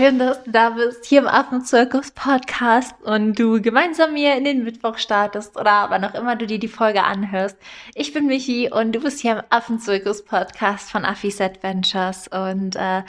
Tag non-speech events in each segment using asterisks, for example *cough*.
schön, dass du da bist, hier im Affenzirkus Podcast und du gemeinsam mir in den Mittwoch startest oder wann auch immer du dir die Folge anhörst. Ich bin Michi und du bist hier im Affenzirkus Podcast von Affis Adventures und äh,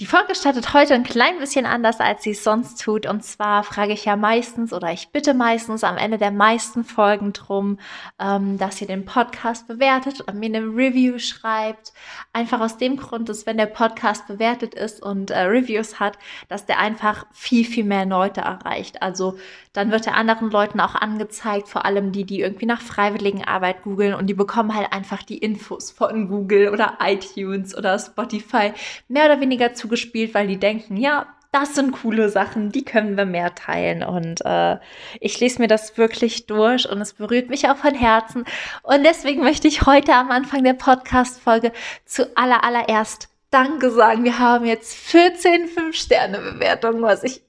die Folge startet heute ein klein bisschen anders, als sie es sonst tut. Und zwar frage ich ja meistens oder ich bitte meistens am Ende der meisten Folgen drum, ähm, dass ihr den Podcast bewertet und mir eine Review schreibt. Einfach aus dem Grund, dass wenn der Podcast bewertet ist und äh, Reviews hat, dass der einfach viel, viel mehr Leute erreicht. Also dann wird er anderen Leuten auch angezeigt, vor allem die, die irgendwie nach Freiwilligenarbeit googeln und die bekommen halt einfach die Infos von Google oder iTunes oder Spotify mehr oder weniger zugespielt, weil die denken, ja, das sind coole Sachen, die können wir mehr teilen. Und äh, ich lese mir das wirklich durch und es berührt mich auch von Herzen. Und deswegen möchte ich heute am Anfang der Podcast-Folge zu aller, allererst Danke sagen. Wir haben jetzt 14 5-Sterne-Bewertungen, was ich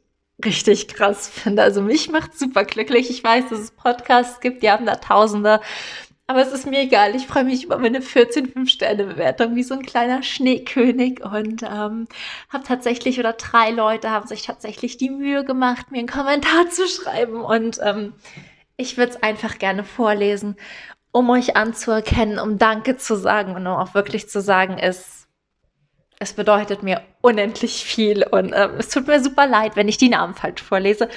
richtig krass finde. Also mich macht super glücklich. Ich weiß, dass es Podcasts gibt, die haben da Tausende. Aber es ist mir egal. Ich freue mich über meine 14 5-Sterne-Bewertung wie so ein kleiner Schneekönig und ähm, habe tatsächlich oder drei Leute haben sich tatsächlich die Mühe gemacht, mir einen Kommentar zu schreiben und ähm, ich würde es einfach gerne vorlesen, um euch anzuerkennen, um Danke zu sagen und um auch wirklich zu sagen, es es bedeutet mir unendlich viel und ähm, es tut mir super leid, wenn ich die Namen falsch vorlese.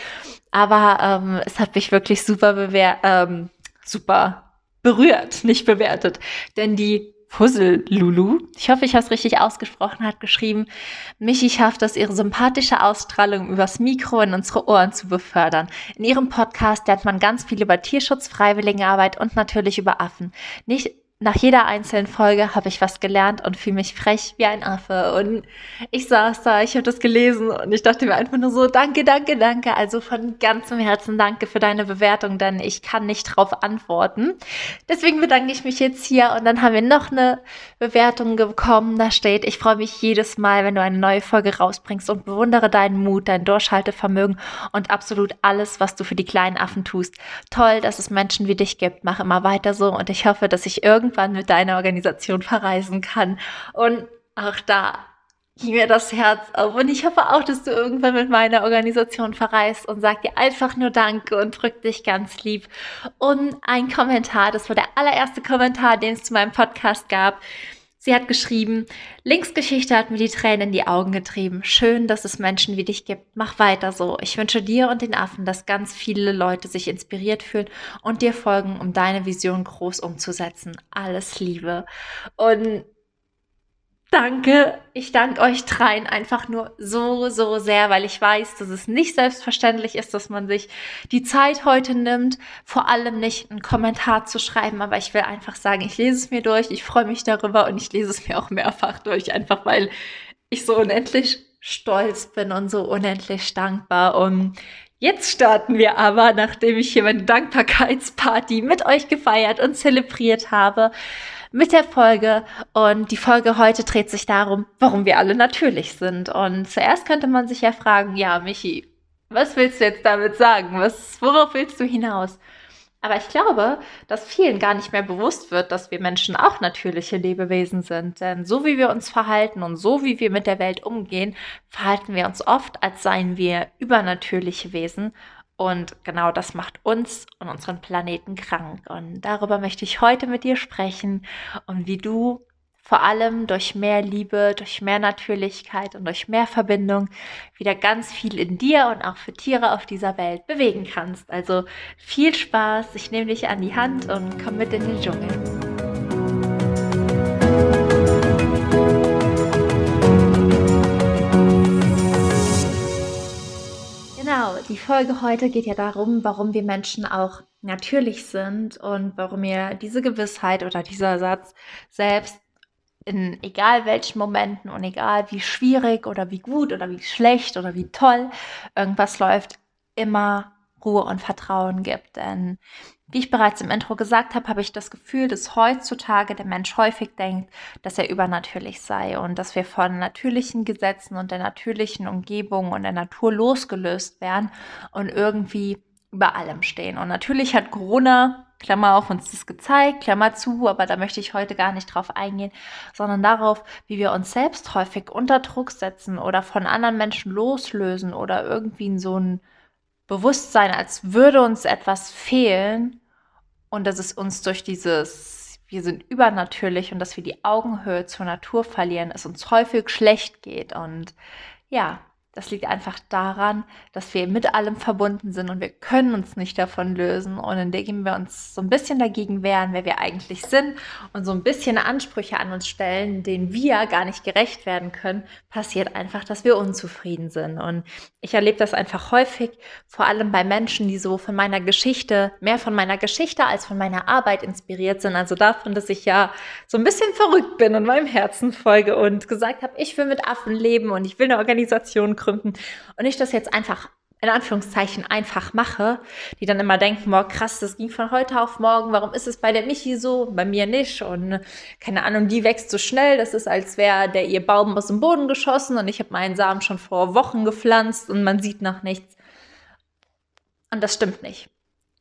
Aber ähm, es hat mich wirklich super bewer ähm, super berührt, nicht bewertet. Denn die Puzzle Lulu, ich hoffe, ich habe es richtig ausgesprochen, hat geschrieben, Michi schafft es, ihre sympathische Ausstrahlung übers Mikro in unsere Ohren zu befördern. In ihrem Podcast lernt man ganz viel über Tierschutz, Freiwilligenarbeit und natürlich über Affen. Nicht nach jeder einzelnen Folge habe ich was gelernt und fühle mich frech wie ein Affe. Und ich saß da, ich habe das gelesen und ich dachte mir einfach nur so, danke, danke, danke. Also von ganzem Herzen danke für deine Bewertung, denn ich kann nicht drauf antworten. Deswegen bedanke ich mich jetzt hier und dann haben wir noch eine Bewertung bekommen. Da steht, ich freue mich jedes Mal, wenn du eine neue Folge rausbringst und bewundere deinen Mut, dein Durchhaltevermögen und absolut alles, was du für die kleinen Affen tust. Toll, dass es Menschen wie dich gibt. Mach immer weiter so und ich hoffe, dass ich irgendwann irgendwann mit deiner Organisation verreisen kann. Und auch da ging mir das Herz auf. Und ich hoffe auch, dass du irgendwann mit meiner Organisation verreist und sag dir einfach nur Danke und drück dich ganz lieb. Und ein Kommentar, das war der allererste Kommentar, den es zu meinem Podcast gab. Sie hat geschrieben, Linksgeschichte hat mir die Tränen in die Augen getrieben. Schön, dass es Menschen wie dich gibt. Mach weiter so. Ich wünsche dir und den Affen, dass ganz viele Leute sich inspiriert fühlen und dir folgen, um deine Vision groß umzusetzen. Alles Liebe. Und danke. Ich danke euch dreien einfach nur so, so sehr, weil ich weiß, dass es nicht selbstverständlich ist, dass man sich die Zeit heute nimmt, vor allem nicht einen Kommentar zu schreiben, aber ich will einfach sagen, ich lese es mir durch, ich freue mich darüber und ich lese es mir auch mehrfach durch, einfach weil ich so unendlich stolz bin und so unendlich dankbar. Und Jetzt starten wir aber, nachdem ich hier meine Dankbarkeitsparty mit euch gefeiert und zelebriert habe, mit der Folge. Und die Folge heute dreht sich darum, warum wir alle natürlich sind. Und zuerst könnte man sich ja fragen, ja, Michi, was willst du jetzt damit sagen? Was, worauf willst du hinaus? Aber ich glaube, dass vielen gar nicht mehr bewusst wird, dass wir Menschen auch natürliche Lebewesen sind. Denn so wie wir uns verhalten und so wie wir mit der Welt umgehen, verhalten wir uns oft, als seien wir übernatürliche Wesen. Und genau das macht uns und unseren Planeten krank. Und darüber möchte ich heute mit dir sprechen und wie du vor allem durch mehr Liebe, durch mehr Natürlichkeit und durch mehr Verbindung wieder ganz viel in dir und auch für Tiere auf dieser Welt bewegen kannst. Also viel Spaß, ich nehme dich an die Hand und komm mit in den Dschungel. Genau, die Folge heute geht ja darum, warum wir Menschen auch natürlich sind und warum mir diese Gewissheit oder dieser Satz selbst in egal welchen Momenten und egal wie schwierig oder wie gut oder wie schlecht oder wie toll irgendwas läuft, immer Ruhe und Vertrauen gibt. Denn wie ich bereits im Intro gesagt habe, habe ich das Gefühl, dass heutzutage der Mensch häufig denkt, dass er übernatürlich sei und dass wir von natürlichen Gesetzen und der natürlichen Umgebung und der Natur losgelöst werden und irgendwie über allem stehen. Und natürlich hat Corona Klammer auf, uns das gezeigt, Klammer zu, aber da möchte ich heute gar nicht drauf eingehen, sondern darauf, wie wir uns selbst häufig unter Druck setzen oder von anderen Menschen loslösen oder irgendwie in so ein Bewusstsein, als würde uns etwas fehlen. Und dass es uns durch dieses, wir sind übernatürlich und dass wir die Augenhöhe zur Natur verlieren, es uns häufig schlecht geht. Und ja, das liegt einfach daran, dass wir mit allem verbunden sind und wir können uns nicht davon lösen. Und indem wir uns so ein bisschen dagegen wehren, wer wir eigentlich sind und so ein bisschen Ansprüche an uns stellen, denen wir gar nicht gerecht werden können, passiert einfach, dass wir unzufrieden sind. Und ich erlebe das einfach häufig, vor allem bei Menschen, die so von meiner Geschichte, mehr von meiner Geschichte als von meiner Arbeit inspiriert sind. Also davon, dass ich ja so ein bisschen verrückt bin und meinem Herzen folge und gesagt habe, ich will mit Affen leben und ich will eine Organisation gründen und ich das jetzt einfach in Anführungszeichen einfach mache, die dann immer denken, boah, krass, das ging von heute auf morgen, warum ist es bei der Michi so, bei mir nicht und keine Ahnung, die wächst so schnell, das ist, als wäre der ihr Baum aus dem Boden geschossen und ich habe meinen Samen schon vor Wochen gepflanzt und man sieht noch nichts. Und das stimmt nicht.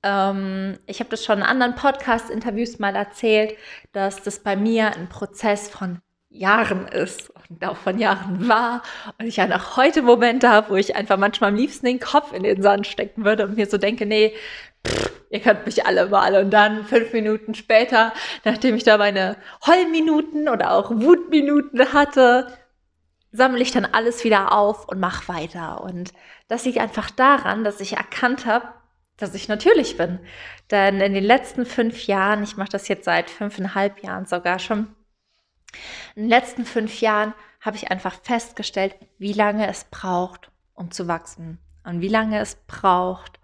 Ähm, ich habe das schon in anderen Podcast-Interviews mal erzählt, dass das bei mir ein Prozess von Jahren ist und auch von Jahren war und ich ja noch heute Momente habe, wo ich einfach manchmal am liebsten den Kopf in den Sand stecken würde und mir so denke, nee, pff, ihr könnt mich alle mal und dann fünf Minuten später, nachdem ich da meine Heulminuten oder auch Wutminuten hatte, sammle ich dann alles wieder auf und mache weiter und das liegt einfach daran, dass ich erkannt habe, dass ich natürlich bin. Denn in den letzten fünf Jahren, ich mache das jetzt seit fünfeinhalb Jahren sogar schon, in den letzten fünf Jahren habe ich einfach festgestellt, wie lange es braucht, um zu wachsen und wie lange es braucht,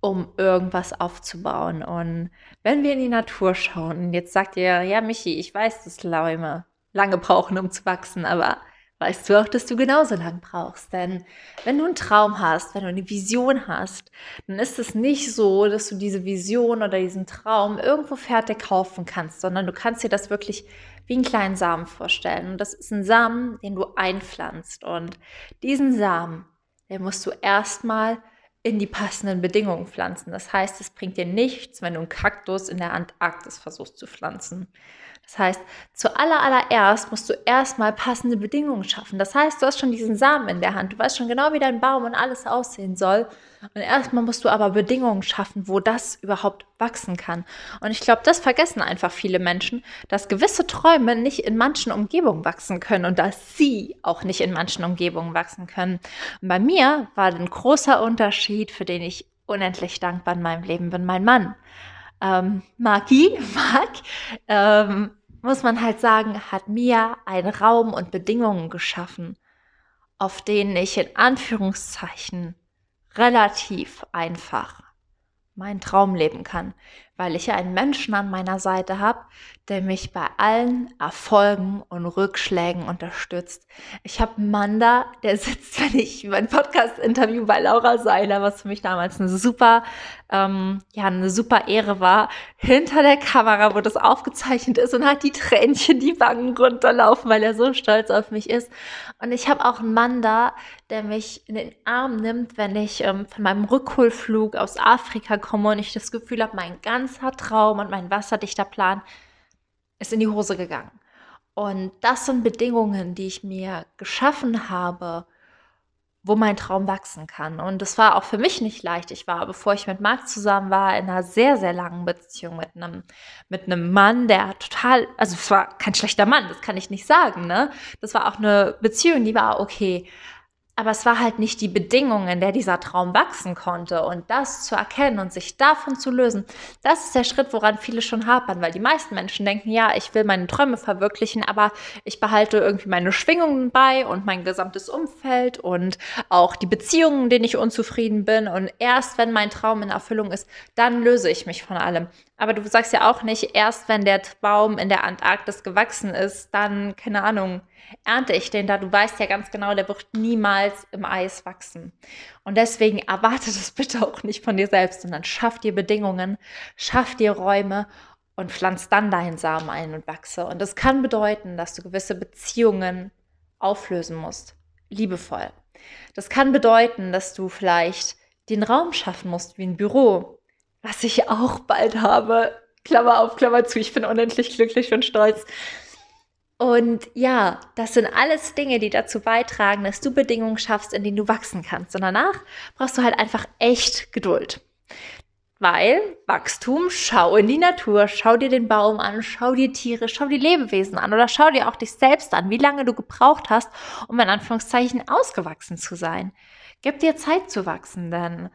um irgendwas aufzubauen. Und wenn wir in die Natur schauen, jetzt sagt ihr, ja, Michi, ich weiß, dass Läume lange brauchen, um zu wachsen, aber weißt du auch, dass du genauso lang brauchst. Denn wenn du einen Traum hast, wenn du eine Vision hast, dann ist es nicht so, dass du diese Vision oder diesen Traum irgendwo fertig kaufen kannst, sondern du kannst dir das wirklich wie einen kleinen Samen vorstellen. Und das ist ein Samen, den du einpflanzt. Und diesen Samen, den musst du erstmal in die passenden Bedingungen pflanzen. Das heißt, es bringt dir nichts, wenn du einen Kaktus in der Antarktis versuchst zu pflanzen. Das heißt, zuallererst musst du erstmal passende Bedingungen schaffen. Das heißt, du hast schon diesen Samen in der Hand. Du weißt schon genau, wie dein Baum und alles aussehen soll. Und erstmal musst du aber Bedingungen schaffen, wo das überhaupt wachsen kann. Und ich glaube, das vergessen einfach viele Menschen, dass gewisse Träume nicht in manchen Umgebungen wachsen können und dass sie auch nicht in manchen Umgebungen wachsen können. Und bei mir war ein großer Unterschied, für den ich unendlich dankbar in meinem Leben bin, mein Mann ähm, Maki, *laughs* Mark, ähm, muss man halt sagen, hat mir einen Raum und Bedingungen geschaffen, auf denen ich in Anführungszeichen relativ einfach meinen Traum leben kann, weil ich einen Menschen an meiner Seite habe, der mich bei allen Erfolgen und Rückschlägen unterstützt. Ich habe einen Mann da, der sitzt, *laughs* wenn ich mein Podcast-Interview bei Laura Seiler, was für mich damals eine super, ähm, ja, eine super Ehre war, hinter der Kamera, wo das aufgezeichnet ist und hat die Tränchen die Wangen runterlaufen, weil er so stolz auf mich ist. Und ich habe auch einen Mann da, der mich in den Arm nimmt, wenn ich ähm, von meinem Rückholflug aus Afrika komme und ich das Gefühl habe, mein ganzer Traum und mein wasserdichter Plan ist in die Hose gegangen. Und das sind Bedingungen, die ich mir geschaffen habe, wo mein Traum wachsen kann. Und das war auch für mich nicht leicht. Ich war, bevor ich mit Marc zusammen war, in einer sehr, sehr langen Beziehung mit einem, mit einem Mann, der total, also es war kein schlechter Mann, das kann ich nicht sagen, ne? Das war auch eine Beziehung, die war okay aber es war halt nicht die Bedingung, in der dieser Traum wachsen konnte. Und das zu erkennen und sich davon zu lösen, das ist der Schritt, woran viele schon hapern, weil die meisten Menschen denken, ja, ich will meine Träume verwirklichen, aber ich behalte irgendwie meine Schwingungen bei und mein gesamtes Umfeld und auch die Beziehungen, in denen ich unzufrieden bin. Und erst wenn mein Traum in Erfüllung ist, dann löse ich mich von allem. Aber du sagst ja auch nicht, erst wenn der Baum in der Antarktis gewachsen ist, dann, keine Ahnung, ernte ich den da. Du weißt ja ganz genau, der wird niemals im Eis wachsen. Und deswegen erwarte das *laughs* bitte auch nicht von dir selbst, sondern schaff dir Bedingungen, schaff dir Räume und pflanz dann deinen Samen ein und wachse. Und das kann bedeuten, dass du gewisse Beziehungen auflösen musst, liebevoll. Das kann bedeuten, dass du vielleicht den Raum schaffen musst wie ein Büro, was ich auch bald habe. Klammer auf, Klammer zu. Ich bin unendlich glücklich und stolz. Und ja, das sind alles Dinge, die dazu beitragen, dass du Bedingungen schaffst, in denen du wachsen kannst. Und danach brauchst du halt einfach echt Geduld. Weil Wachstum, schau in die Natur, schau dir den Baum an, schau dir Tiere, schau die Lebewesen an oder schau dir auch dich selbst an, wie lange du gebraucht hast, um in Anführungszeichen ausgewachsen zu sein. Gib dir Zeit zu wachsen, denn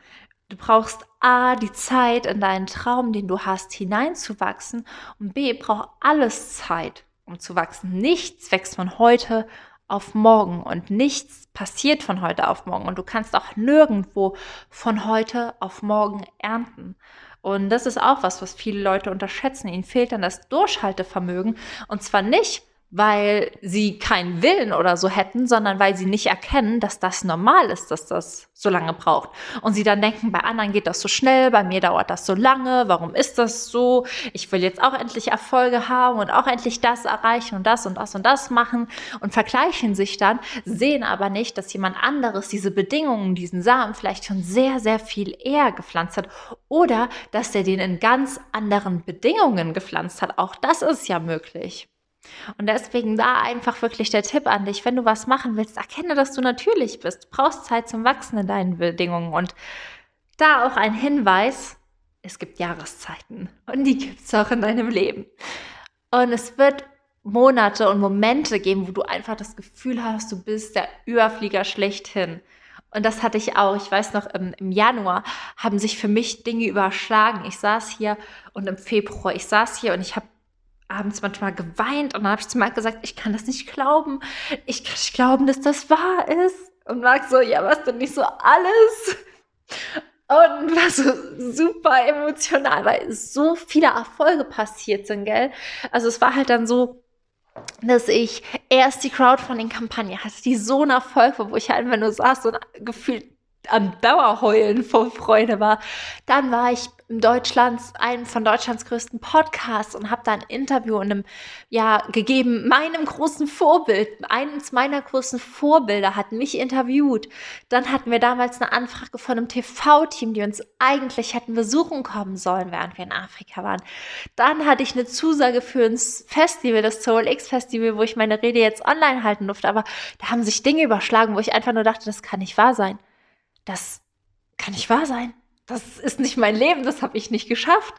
du brauchst A, die Zeit in deinen Traum, den du hast, hineinzuwachsen und B, braucht alles Zeit, um zu wachsen. Nichts wächst von heute auf morgen und nichts passiert von heute auf morgen und du kannst auch nirgendwo von heute auf morgen ernten. Und das ist auch was, was viele Leute unterschätzen. Ihnen fehlt dann das Durchhaltevermögen und zwar nicht, weil sie keinen Willen oder so hätten, sondern weil sie nicht erkennen, dass das normal ist, dass das so lange braucht. Und sie dann denken, bei anderen geht das so schnell, bei mir dauert das so lange, warum ist das so? Ich will jetzt auch endlich Erfolge haben und auch endlich das erreichen und das und das und das machen und vergleichen sich dann, sehen aber nicht, dass jemand anderes diese Bedingungen, diesen Samen vielleicht schon sehr, sehr viel eher gepflanzt hat oder dass der den in ganz anderen Bedingungen gepflanzt hat. Auch das ist ja möglich. Und deswegen da einfach wirklich der Tipp an dich, wenn du was machen willst, erkenne, dass du natürlich bist. Du brauchst Zeit zum Wachsen in deinen Bedingungen. Und da auch ein Hinweis, es gibt Jahreszeiten und die gibt es auch in deinem Leben. Und es wird Monate und Momente geben, wo du einfach das Gefühl hast, du bist der Überflieger schlechthin. Und das hatte ich auch. Ich weiß noch, im, im, Januar haben sich für mich Dinge überschlagen. Ich saß hier und im Februar, ich saß hier und ich habe abends manchmal geweint und dann habe ich zu Marc gesagt, ich kann das nicht glauben. Ich kann nicht glauben, dass das wahr ist. Und Marc so, ja, was denn nicht so alles? Und war so super emotional, weil so viele Erfolge passiert sind, gell? Also es war halt dann so, dass ich erst die Crowdfunding-Kampagne hatte, die so ein Erfolg war, wo ich halt einfach nur saß und gefühlt am Dauerheulen vor Freude war. Dann war ich Deutschlands, einem von Deutschlands größten Podcasts und habe da ein Interview in einem, ja, gegeben, meinem großen Vorbild, eines meiner großen Vorbilder hat mich interviewt. Dann hatten wir damals eine Anfrage von einem TV-Team, die uns eigentlich hätten besuchen kommen sollen, während wir in Afrika waren. Dann hatte ich eine Zusage für ein Festival, das Soul X Festival, wo ich meine Rede jetzt online halten durfte, aber da haben sich Dinge überschlagen, wo ich einfach nur dachte, das kann nicht wahr sein das kann nicht wahr sein. Das ist nicht mein Leben, das habe ich nicht geschafft.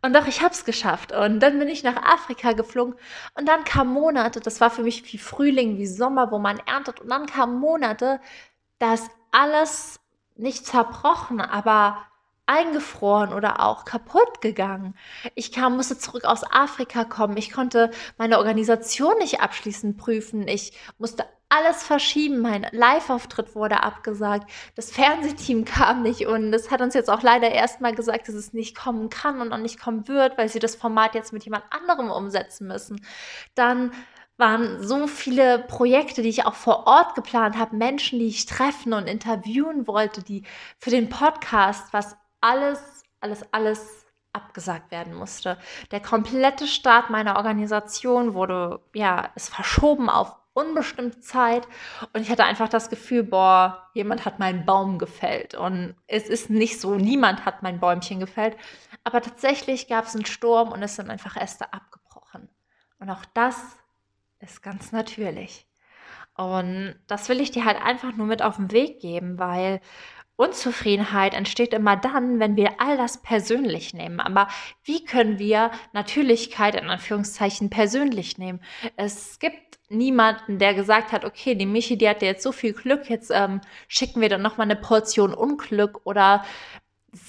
Und doch, ich habe es geschafft. Und dann bin ich nach Afrika geflogen. Und dann kamen Monate, das war für mich wie Frühling, wie Sommer, wo man erntet. Und dann kamen Monate, da ist alles nicht zerbrochen, aber eingefroren oder auch kaputt gegangen. Ich kam, musste zurück aus Afrika kommen. Ich konnte meine Organisation nicht abschließend prüfen. Ich musste alles verschieben. Mein Live-Auftritt wurde abgesagt. Das Fernsehteam kam nicht und es hat uns jetzt auch leider erstmal gesagt, dass es nicht kommen kann und auch nicht kommen wird, weil sie das Format jetzt mit jemand anderem umsetzen müssen. Dann waren so viele Projekte, die ich auch vor Ort geplant habe, Menschen, die ich treffen und interviewen wollte, die für den Podcast, was alles, alles, alles abgesagt werden musste. Der komplette Start meiner Organisation wurde, ja, ist verschoben auf unbestimmte Zeit und ich hatte einfach das Gefühl, boah, jemand hat meinen Baum gefällt und es ist nicht so, niemand hat mein Bäumchen gefällt, aber tatsächlich gab es einen Sturm und es sind einfach Äste abgebrochen und auch das ist ganz natürlich. Und das will ich dir halt einfach nur mit auf den Weg geben, weil Unzufriedenheit entsteht immer dann, wenn wir all das persönlich nehmen. Aber wie können wir Natürlichkeit in Anführungszeichen persönlich nehmen? Es gibt niemanden, der gesagt hat, okay, die Michi, die hatte jetzt so viel Glück, jetzt ähm, schicken wir dann nochmal eine Portion Unglück oder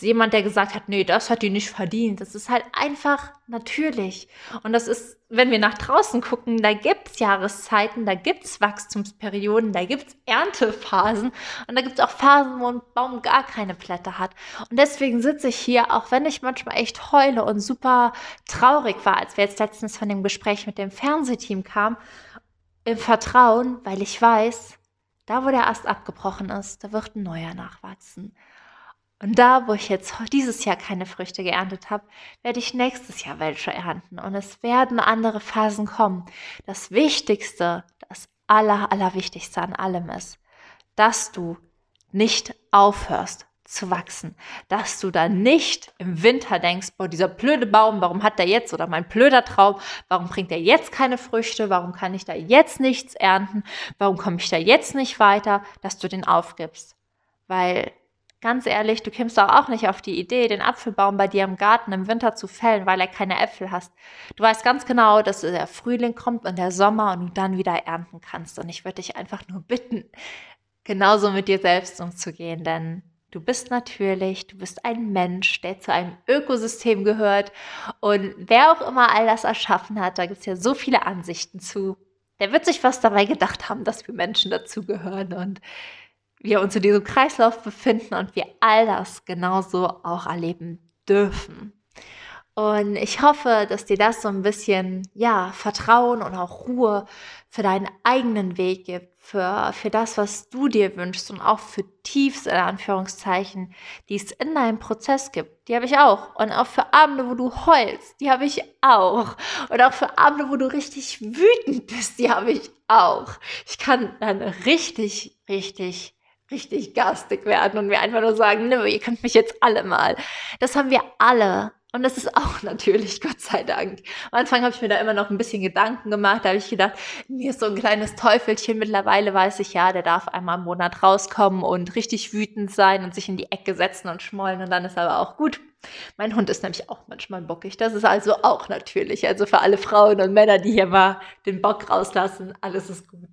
jemand, der gesagt hat, nee, das hat die nicht verdient. Das ist halt einfach natürlich. Und das ist, wenn wir nach draußen gucken, da gibt es Jahreszeiten, da gibt es Wachstumsperioden, da gibt es Erntephasen und da gibt es auch Phasen, wo ein Baum gar keine Blätter hat. Und deswegen sitze ich hier, auch wenn ich manchmal echt heule und super traurig war, als wir jetzt letztens von dem Gespräch mit dem Fernsehteam kamen, im Vertrauen, weil ich weiß, da wo der Ast abgebrochen ist, da wird ein neuer nachwachsen. Und da, wo ich jetzt dieses Jahr keine Früchte geerntet habe, werde ich nächstes Jahr welche ernten. Und es werden andere Phasen kommen. Das Wichtigste, das Aller, Allerwichtigste an allem ist, dass du nicht aufhörst, zu wachsen. Dass du dann nicht im Winter denkst, boah, dieser blöde Baum, warum hat der jetzt oder mein blöder Traum, warum bringt der jetzt keine Früchte, warum kann ich da jetzt nichts ernten, warum komme ich da jetzt nicht weiter, dass du den aufgibst. Weil ganz ehrlich, du kommst doch auch nicht auf die Idee, den Apfelbaum bei dir im Garten im Winter zu fällen, weil er keine Äpfel hast. Du weißt ganz genau, dass der Frühling kommt und der Sommer und du dann wieder ernten kannst. Und ich würde dich einfach nur bitten, genauso mit dir selbst umzugehen, denn Du bist natürlich, du bist ein Mensch, der zu einem Ökosystem gehört. Und wer auch immer all das erschaffen hat, da gibt es ja so viele Ansichten zu. Der wird sich was dabei gedacht haben, dass wir Menschen dazugehören und wir uns in diesem Kreislauf befinden und wir all das genauso auch erleben dürfen. Und ich hoffe, dass dir das so ein bisschen, ja, Vertrauen und auch Ruhe für deinen eigenen Weg gibt, für, für das, was du dir wünschst und auch für Tiefs, in Anführungszeichen, die es in deinem Prozess gibt. Die habe ich auch. Und auch für Abende, wo du heulst, die habe ich auch. Und auch für Abende, wo du richtig wütend bist, die habe ich auch. Ich kann dann richtig, richtig richtig garstig werden und mir einfach nur sagen, nö, ihr könnt mich jetzt alle mal. Das haben wir alle. Und das ist auch *laughs* natürlich, Gott sei Dank. Am Anfang habe ich mir da immer noch ein bisschen Gedanken gemacht. Da habe ich gedacht, mir ist so ein kleines Teufelchen. Mittlerweile weiß ich ja, der darf einmal im Monat rauskommen und richtig wütend sein und sich in die Ecke setzen und schmollen. Und dann ist aber auch gut. Mein Hund ist nämlich auch manchmal bockig. Das ist also auch natürlich. Also für alle Frauen und Männer, die hier mal den Bock rauslassen, alles ist gut.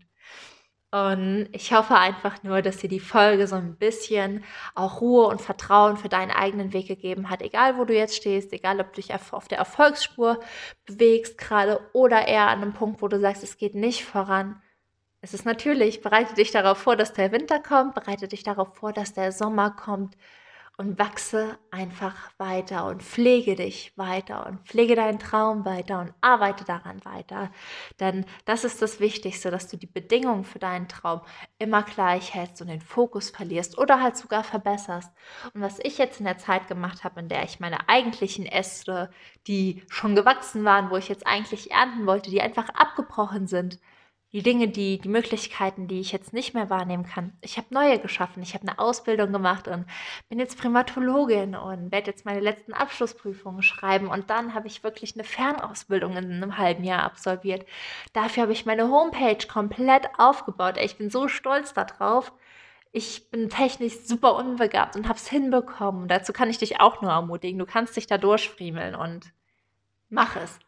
Und ich hoffe einfach nur, dass dir die Folge so ein bisschen auch Ruhe und Vertrauen für deinen eigenen Weg gegeben hat. Egal, wo du jetzt stehst, egal, ob du dich auf der Erfolgsspur bewegst gerade oder eher an einem Punkt, wo du sagst, es geht nicht voran. Es ist natürlich, bereite dich darauf vor, dass der Winter kommt, bereite dich darauf vor, dass der Sommer kommt und wachse einfach weiter und pflege dich weiter und pflege deinen Traum weiter und arbeite daran weiter. Denn das ist das Wichtigste, dass du die Bedingungen für deinen Traum immer gleich hältst und den Fokus verlierst oder halt sogar verbesserst. Und was ich jetzt in der Zeit gemacht habe, in der ich meine eigentlichen Äste, die schon gewachsen waren, wo ich jetzt eigentlich ernten wollte, die einfach abgebrochen sind, die Dinge, die, die Möglichkeiten, die ich jetzt nicht mehr wahrnehmen kann. Ich habe neue geschaffen. Ich habe eine Ausbildung gemacht und bin jetzt Primatologin und werde jetzt meine letzten Abschlussprüfungen schreiben. Und dann habe ich wirklich eine Fernausbildung in einem halben Jahr absolviert. Dafür habe ich meine Homepage komplett aufgebaut. Ich bin so stolz darauf. Ich bin technisch super unbegabt und habe es hinbekommen. Dazu kann ich dich auch nur ermutigen. Du kannst dich da durchfriemeln und mach es.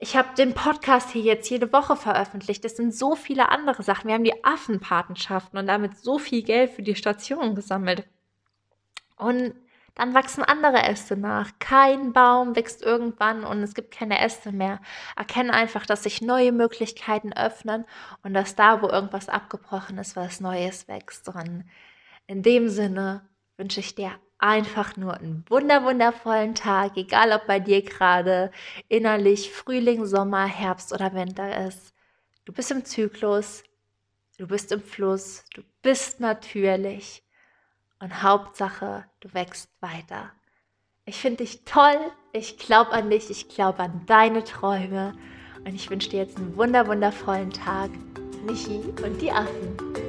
Ich habe den Podcast hier jetzt jede Woche veröffentlicht. Es sind so viele andere Sachen. Wir haben die Affenpatenschaften und damit so viel Geld für die Station gesammelt. Und dann wachsen andere Äste nach. Kein Baum wächst irgendwann und es gibt keine Äste mehr. Erkenne einfach, dass sich neue Möglichkeiten öffnen und dass da, wo irgendwas abgebrochen ist, was Neues wächst. Und in dem Sinne wünsche ich dir einfach nur einen wunder wundervollen Tag, egal ob bei dir gerade innerlich Frühling, Sommer, Herbst oder Winter ist. Du bist im Zyklus, du bist im Fluss, du bist natürlich und Hauptsache, du wächst weiter. Ich finde dich toll, ich glaube an dich, ich glaube an deine Träume und ich wünsche dir jetzt einen wunder wundervollen Tag. Michi und die Affen.